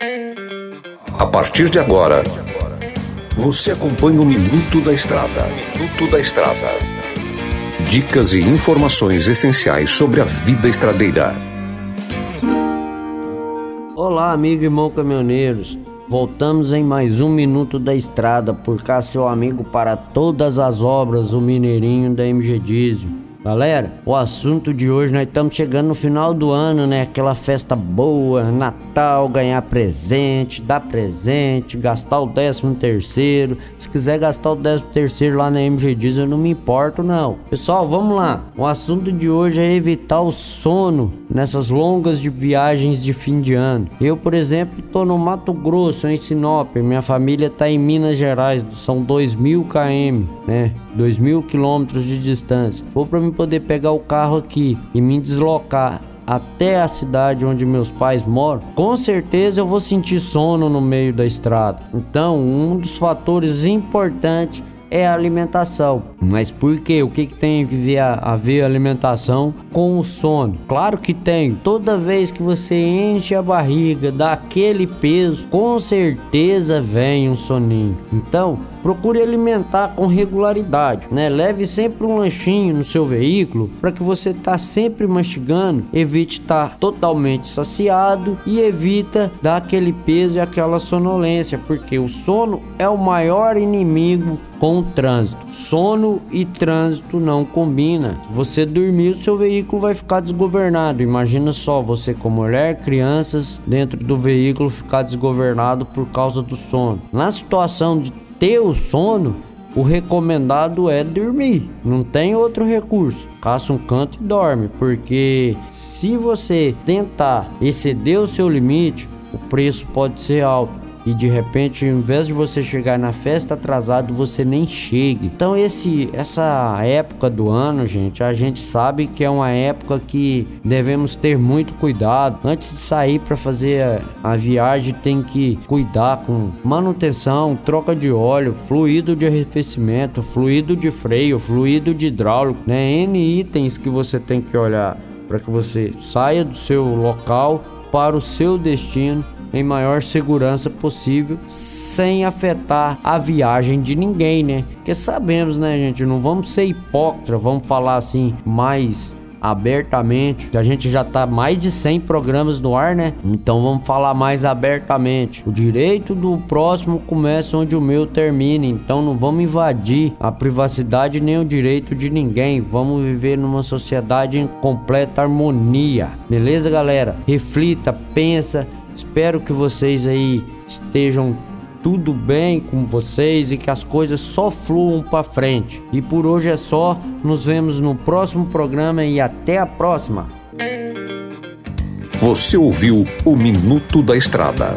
A partir de agora, você acompanha o Minuto da Estrada. Minuto da Estrada. Dicas e informações essenciais sobre a vida estradeira. Olá, amigo e irmão caminhoneiros. Voltamos em mais um Minuto da Estrada, por cá seu amigo para todas as obras, o Mineirinho da MG Diesel. Galera, o assunto de hoje, nós estamos chegando no final do ano, né? Aquela festa boa, Natal, ganhar presente, dar presente, gastar o décimo terceiro. Se quiser gastar o décimo terceiro lá na MG Diesel, eu não me importo não. Pessoal, vamos lá. O assunto de hoje é evitar o sono nessas longas de viagens de fim de ano. Eu, por exemplo, tô no Mato Grosso, em Sinop. Minha família tá em Minas Gerais, são 2 mil km, né? 2 mil quilômetros de distância. Vou para poder pegar o carro aqui e me deslocar até a cidade onde meus pais moram, com certeza eu vou sentir sono no meio da estrada. Então, um dos fatores importantes é a alimentação. Mas por quê? O que, que tem a ver a alimentação com o sono? Claro que tem. Toda vez que você enche a barriga daquele peso, com certeza vem um soninho. Então, procure alimentar com regularidade, né? Leve sempre um lanchinho no seu veículo para que você tá sempre mastigando, evite estar tá totalmente saciado e evita dar aquele peso e aquela sonolência, porque o sono é o maior inimigo com o trânsito. Sono e trânsito não combina. Você dormir, o seu veículo vai ficar desgovernado. Imagina só você com mulher, crianças dentro do veículo ficar desgovernado por causa do sono. Na situação de ter o sono, o recomendado é dormir. Não tem outro recurso. Caça um canto e dorme, porque se você tentar exceder o seu limite, o preço pode ser alto e de repente, em vez de você chegar na festa atrasado, você nem chegue. Então, esse essa época do ano, gente, a gente sabe que é uma época que devemos ter muito cuidado. Antes de sair para fazer a, a viagem, tem que cuidar com manutenção, troca de óleo, fluido de arrefecimento, fluido de freio, fluido de hidráulico, né? N itens que você tem que olhar para que você saia do seu local para o seu destino em maior segurança possível, sem afetar a viagem de ninguém, né? Porque sabemos, né, gente, não vamos ser hipócritas, vamos falar assim mais abertamente, que a gente já tá mais de 100 programas no ar, né? Então vamos falar mais abertamente. O direito do próximo começa onde o meu termina, então não vamos invadir a privacidade nem o direito de ninguém. Vamos viver numa sociedade em completa harmonia. Beleza, galera? Reflita, pensa Espero que vocês aí estejam tudo bem com vocês e que as coisas só fluam para frente. E por hoje é só. Nos vemos no próximo programa e até a próxima. Você ouviu o Minuto da Estrada.